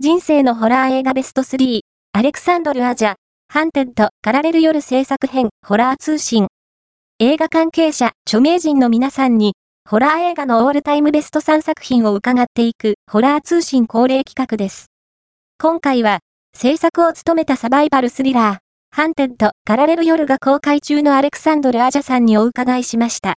人生のホラー映画ベスト3、アレクサンドル・アジャ、ハンテッド、カラレル夜制作編、ホラー通信。映画関係者、著名人の皆さんに、ホラー映画のオールタイムベスト3作品を伺っていく、ホラー通信恒例企画です。今回は、制作を務めたサバイバルスリラー、ハンテッド、カラレル夜が公開中のアレクサンドル・アジャさんにお伺いしました。